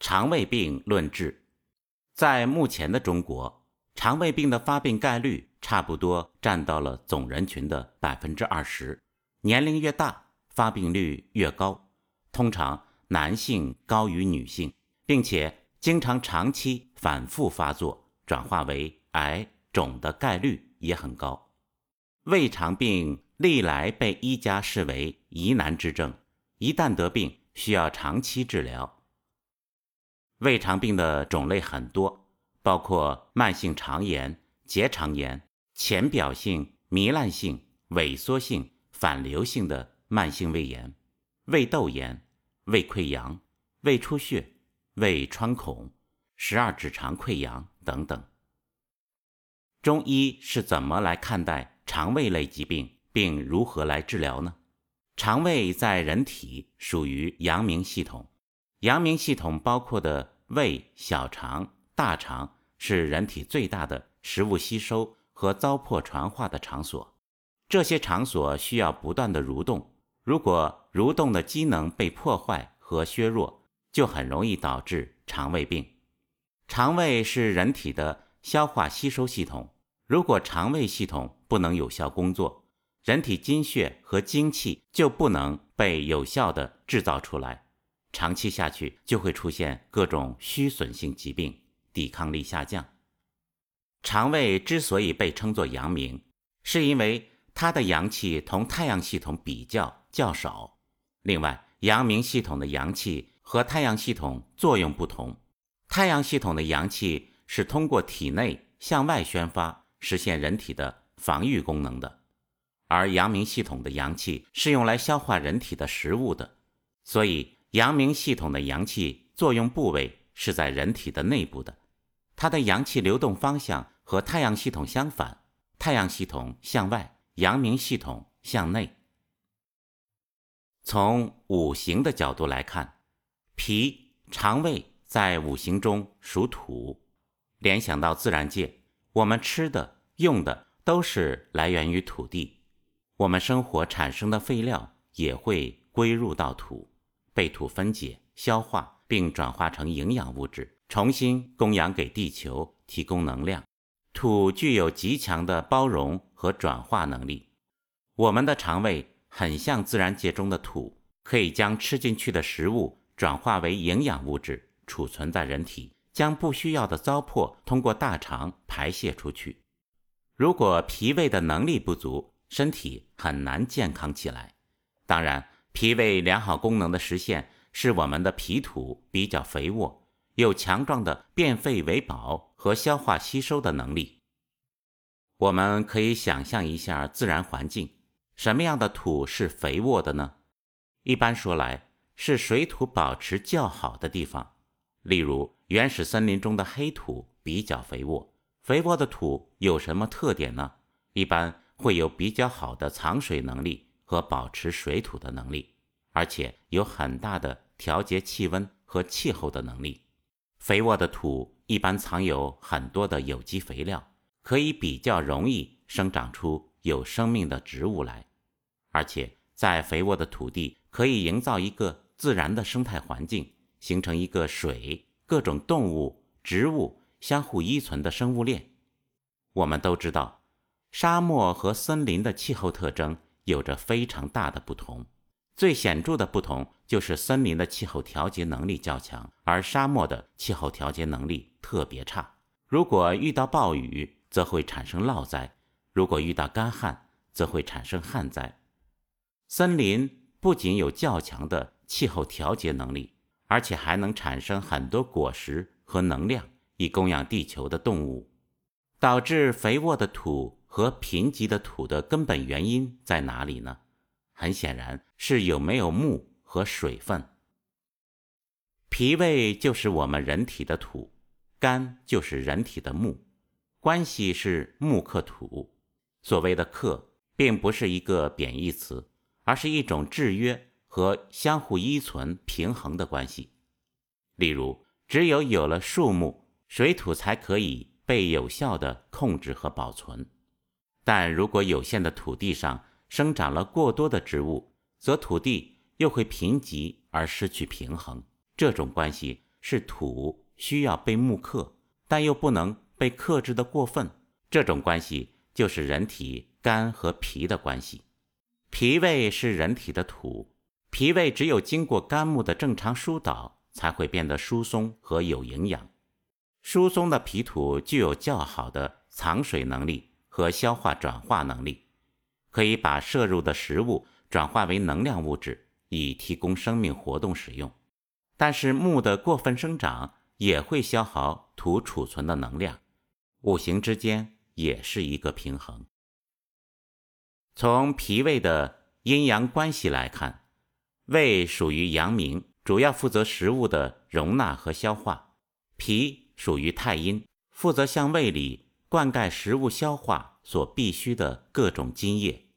肠胃病论治，在目前的中国，肠胃病的发病概率差不多占到了总人群的百分之二十。年龄越大，发病率越高，通常男性高于女性，并且经常长期反复发作，转化为癌肿的概率也很高。胃肠病历来被医家视为疑难之症，一旦得病，需要长期治疗。胃肠病的种类很多，包括慢性肠炎、结肠炎、浅表性、糜烂性、萎缩性、反流性的慢性胃炎、胃窦炎、胃溃疡、胃出血、胃穿孔、十二指肠溃疡等等。中医是怎么来看待肠胃类疾病，并如何来治疗呢？肠胃在人体属于阳明系统。阳明系统包括的胃、小肠、大肠是人体最大的食物吸收和糟粕传化的场所。这些场所需要不断的蠕动，如果蠕动的机能被破坏和削弱，就很容易导致肠胃病。肠胃是人体的消化吸收系统，如果肠胃系统不能有效工作，人体精血和精气就不能被有效的制造出来。长期下去，就会出现各种虚损性疾病，抵抗力下降。肠胃之所以被称作阳明，是因为它的阳气同太阳系统比较较少。另外，阳明系统的阳气和太阳系统作用不同。太阳系统的阳气是通过体内向外宣发，实现人体的防御功能的，而阳明系统的阳气是用来消化人体的食物的，所以。阳明系统的阳气作用部位是在人体的内部的，它的阳气流动方向和太阳系统相反，太阳系统向外，阳明系统向内。从五行的角度来看，脾、肠胃在五行中属土，联想到自然界，我们吃的、用的都是来源于土地，我们生活产生的废料也会归入到土。被土分解、消化，并转化成营养物质，重新供养给地球，提供能量。土具有极强的包容和转化能力。我们的肠胃很像自然界中的土，可以将吃进去的食物转化为营养物质，储存在人体，将不需要的糟粕通过大肠排泄出去。如果脾胃的能力不足，身体很难健康起来。当然。脾胃良好功能的实现，是我们的脾土比较肥沃，有强壮的变废为宝和消化吸收的能力。我们可以想象一下自然环境，什么样的土是肥沃的呢？一般说来，是水土保持较好的地方。例如，原始森林中的黑土比较肥沃。肥沃的土有什么特点呢？一般会有比较好的藏水能力。和保持水土的能力，而且有很大的调节气温和气候的能力。肥沃的土一般藏有很多的有机肥料，可以比较容易生长出有生命的植物来。而且在肥沃的土地可以营造一个自然的生态环境，形成一个水、各种动物、植物相互依存的生物链。我们都知道，沙漠和森林的气候特征。有着非常大的不同，最显著的不同就是森林的气候调节能力较强，而沙漠的气候调节能力特别差。如果遇到暴雨，则会产生涝灾；如果遇到干旱，则会产生旱灾。森林不仅有较强的气候调节能力，而且还能产生很多果实和能量，以供养地球的动物，导致肥沃的土。和贫瘠的土的根本原因在哪里呢？很显然是有没有木和水分。脾胃就是我们人体的土，肝就是人体的木，关系是木克土。所谓的克，并不是一个贬义词，而是一种制约和相互依存、平衡的关系。例如，只有有了树木，水土才可以被有效的控制和保存。但如果有限的土地上生长了过多的植物，则土地又会贫瘠而失去平衡。这种关系是土，需要被木克，但又不能被克制的过分。这种关系就是人体肝和脾的关系。脾胃是人体的土，脾胃只有经过肝木的正常疏导，才会变得疏松和有营养。疏松的脾土具有较好的藏水能力和消化转化能力，可以把摄入的食物转化为能量物质，以提供生命活动使用。但是木的过分生长也会消耗土储存的能量，五行之间也是一个平衡。从脾胃的阴阳关系来看，胃属于阳明，主要负责食物的容纳和消化；脾属于太阴，负责向胃里灌溉食物消化所必需的各种津液。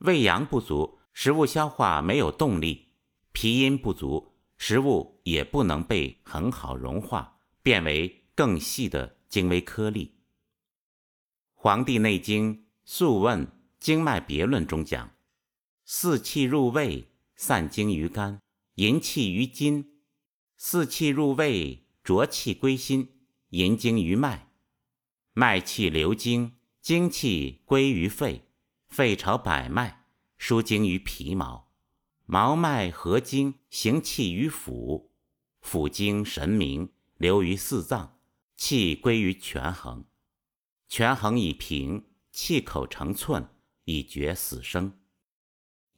胃阳不足，食物消化没有动力；脾阴不足，食物也不能被很好融化，变为更细的精微颗粒。《黄帝内经·素问·经脉别论》中讲：“四气入胃，散精于肝，营气于筋；四气入胃。”浊气归心，引经于脉，脉气流经，精气归于肺，肺朝百脉，输精于皮毛，毛脉合经，行气于腑，腑经神明，流于四脏，气归于权衡，权衡以平，气口成寸，以绝死生。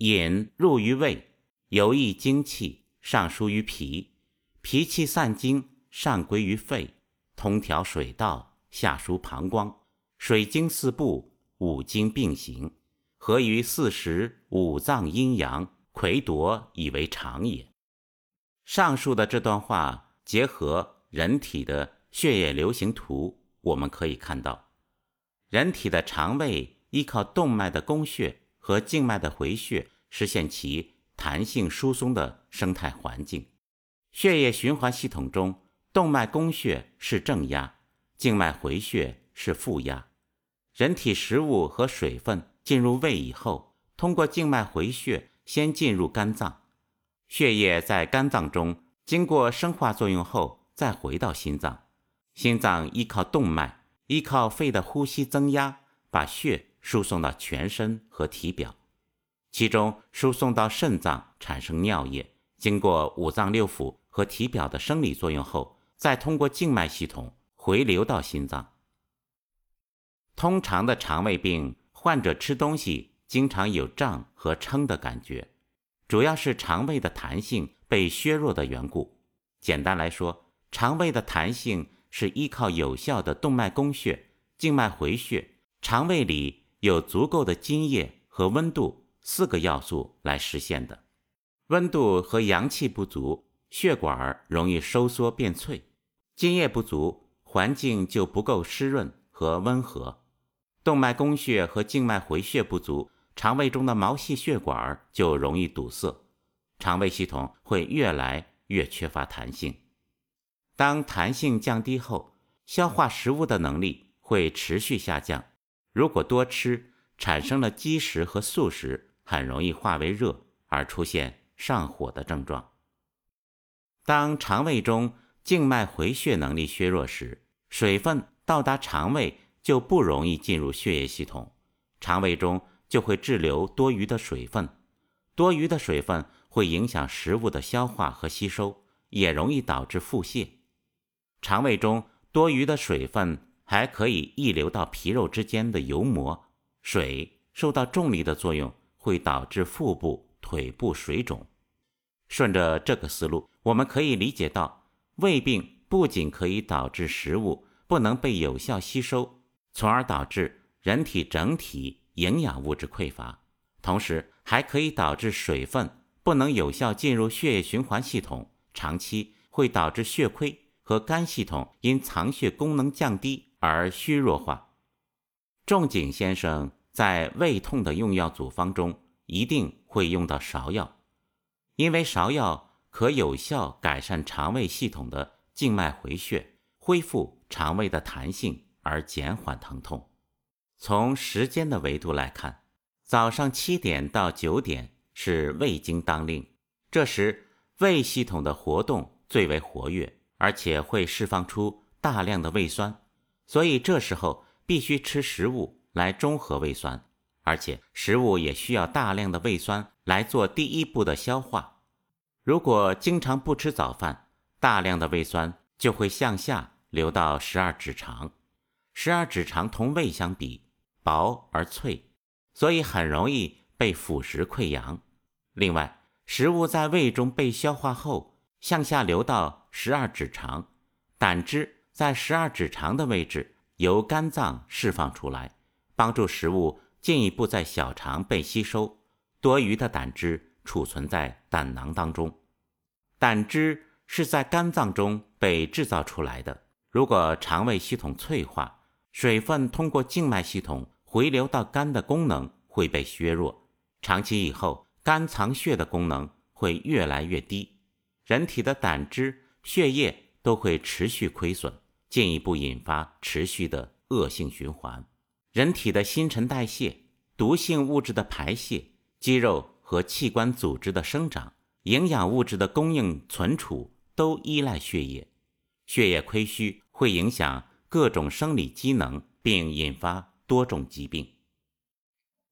饮入于胃，游溢精气，上输于脾，脾气散精。上归于肺，通调水道，下输膀胱，水经四部，五经并行，合于四时五脏阴阳，魁夺以为常也。上述的这段话结合人体的血液流行图，我们可以看到，人体的肠胃依靠动脉的供血和静脉的回血，实现其弹性疏松的生态环境。血液循环系统中。动脉供血是正压，静脉回血是负压。人体食物和水分进入胃以后，通过静脉回血先进入肝脏，血液在肝脏中经过生化作用后再回到心脏。心脏依靠动脉，依靠肺的呼吸增压，把血输送到全身和体表，其中输送到肾脏产生尿液，经过五脏六腑和体表的生理作用后。再通过静脉系统回流到心脏。通常的肠胃病患者吃东西经常有胀和撑的感觉，主要是肠胃的弹性被削弱的缘故。简单来说，肠胃的弹性是依靠有效的动脉供血、静脉回血、肠胃里有足够的津液和温度四个要素来实现的。温度和阳气不足，血管容易收缩变脆。津液不足，环境就不够湿润和温和；动脉供血和静脉回血不足，肠胃中的毛细血管就容易堵塞，肠胃系统会越来越缺乏弹性。当弹性降低后，消化食物的能力会持续下降。如果多吃，产生了积食和宿食，很容易化为热，而出现上火的症状。当肠胃中静脉回血能力削弱时，水分到达肠胃就不容易进入血液系统，肠胃中就会滞留多余的水分，多余的水分会影响食物的消化和吸收，也容易导致腹泻。肠胃中多余的水分还可以溢流到皮肉之间的油膜，水受到重力的作用，会导致腹部、腿部水肿。顺着这个思路，我们可以理解到。胃病不仅可以导致食物不能被有效吸收，从而导致人体整体营养物质匮乏，同时还可以导致水分不能有效进入血液循环系统，长期会导致血亏和肝系统因藏血功能降低而虚弱化。仲景先生在胃痛的用药组方中一定会用到芍药，因为芍药。可有效改善肠胃系统的静脉回血，恢复肠胃的弹性，而减缓疼痛。从时间的维度来看，早上七点到九点是胃经当令，这时胃系统的活动最为活跃，而且会释放出大量的胃酸，所以这时候必须吃食物来中和胃酸，而且食物也需要大量的胃酸来做第一步的消化。如果经常不吃早饭，大量的胃酸就会向下流到十二指肠。十二指肠同胃相比薄而脆，所以很容易被腐蚀溃疡。另外，食物在胃中被消化后向下流到十二指肠，胆汁在十二指肠的位置由肝脏释放出来，帮助食物进一步在小肠被吸收。多余的胆汁储存在胆囊当中。胆汁是在肝脏中被制造出来的。如果肠胃系统脆化，水分通过静脉系统回流到肝的功能会被削弱，长期以后，肝藏血的功能会越来越低，人体的胆汁、血液都会持续亏损，进一步引发持续的恶性循环。人体的新陈代谢、毒性物质的排泄、肌肉和器官组织的生长、营养物质的供应存储都依赖血液，血液亏虚会影响。各种生理机能，并引发多种疾病。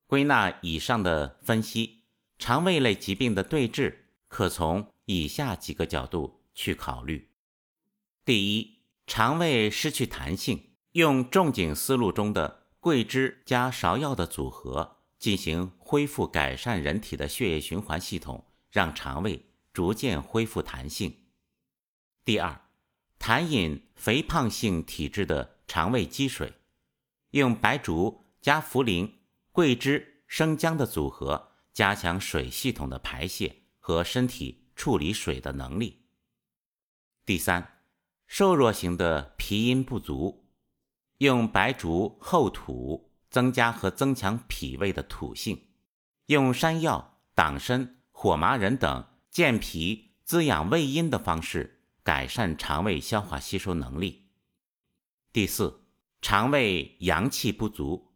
归纳以上的分析，肠胃类疾病的对治可从以下几个角度去考虑：第一，肠胃失去弹性，用仲景思路中的桂枝加芍药的组合进行恢复改善人体的血液循环系统，让肠胃逐渐恢复弹性。第二。痰饮肥胖性体质的肠胃积水，用白术加茯苓、桂枝、生姜的组合，加强水系统的排泄和身体处理水的能力。第三，瘦弱型的脾阴不足，用白术厚土，增加和增强脾胃的土性，用山药、党参、火麻仁等健脾滋养胃阴的方式。改善肠胃消化吸收能力。第四，肠胃阳气不足。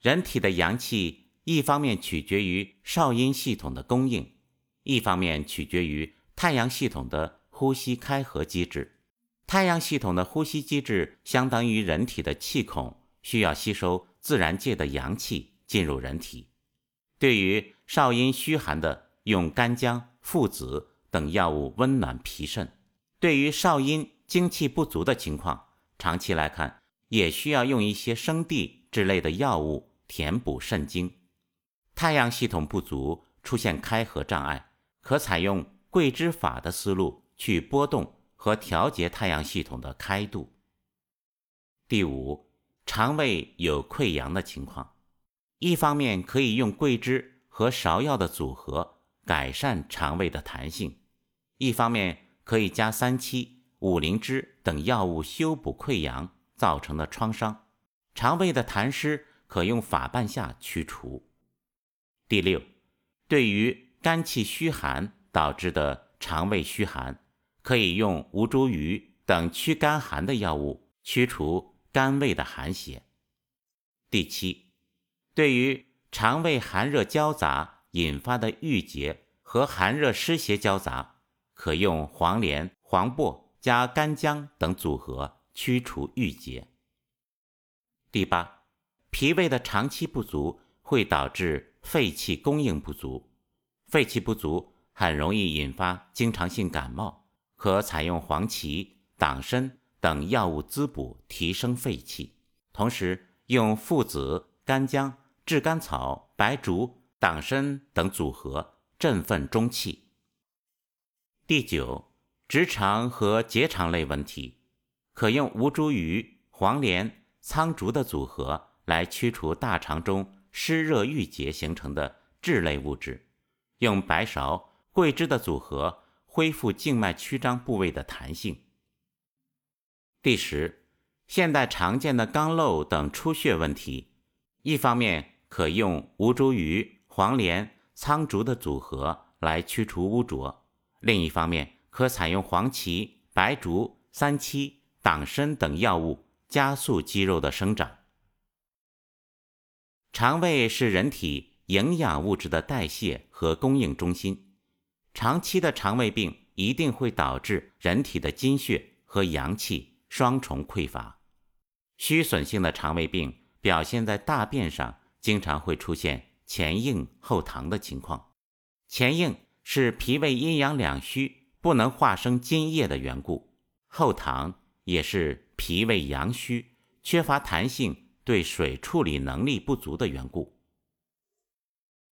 人体的阳气一方面取决于少阴系统的供应，一方面取决于太阳系统的呼吸开合机制。太阳系统的呼吸机制相当于人体的气孔，需要吸收自然界的阳气进入人体。对于少阴虚寒的，用干姜、附子等药物温暖脾肾。对于少阴精气不足的情况，长期来看也需要用一些生地之类的药物填补肾精。太阳系统不足，出现开合障碍，可采用桂枝法的思路去波动和调节太阳系统的开度。第五，肠胃有溃疡的情况，一方面可以用桂枝和芍药的组合改善肠胃的弹性，一方面。可以加三七、五灵芝等药物修补溃疡造成的创伤，肠胃的痰湿可用法半夏驱除。第六，对于肝气虚寒导致的肠胃虚寒，可以用吴茱萸等驱肝寒的药物驱除肝胃的寒邪。第七，对于肠胃寒热交杂引发的郁结和寒热湿邪交杂。可用黄连、黄柏加干姜等组合驱除郁结。第八，脾胃的长期不足会导致肺气供应不足，肺气不足很容易引发经常性感冒，可采用黄芪、党参等药物滋补，提升肺气，同时用附子、干姜、炙甘草、白术、党参等组合振奋中气。第九，直肠和结肠类问题，可用吴茱萸、黄连、苍术的组合来驱除大肠中湿热郁结形成的滞类物质；用白芍、桂枝的组合恢复静脉曲张部位的弹性。第十，现代常见的肛瘘等出血问题，一方面可用吴茱萸、黄连、苍术的组合来驱除污浊。另一方面，可采用黄芪、白术、三七、党参等药物，加速肌肉的生长。肠胃是人体营养物质的代谢和供应中心，长期的肠胃病一定会导致人体的精血和阳气双重匮乏。虚损性的肠胃病表现在大便上，经常会出现前硬后溏的情况。前硬是脾胃阴阳两虚，不能化生津液的缘故；后溏也是脾胃阳虚，缺乏弹性，对水处理能力不足的缘故。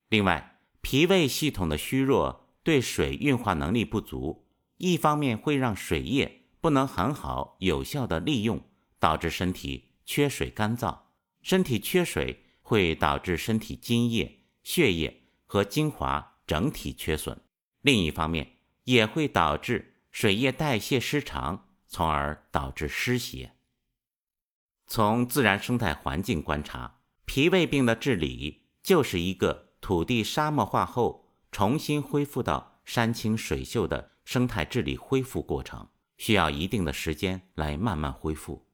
另外，脾胃系统的虚弱，对水运化能力不足，一方面会让水液不能很好有效的利用，导致身体缺水干燥。身体缺水会导致身体津液、血液和精华整体缺损。另一方面，也会导致水液代谢失常，从而导致湿邪。从自然生态环境观察，脾胃病的治理就是一个。土地沙漠化后，重新恢复到山清水秀的生态治理恢复过程，需要一定的时间来慢慢恢复。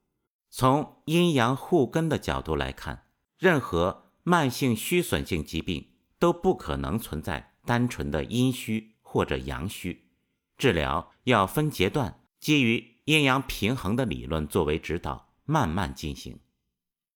从阴阳互根的角度来看，任何慢性虚损性疾病都不可能存在单纯的阴虚或者阳虚，治疗要分阶段，基于阴阳平衡的理论作为指导，慢慢进行。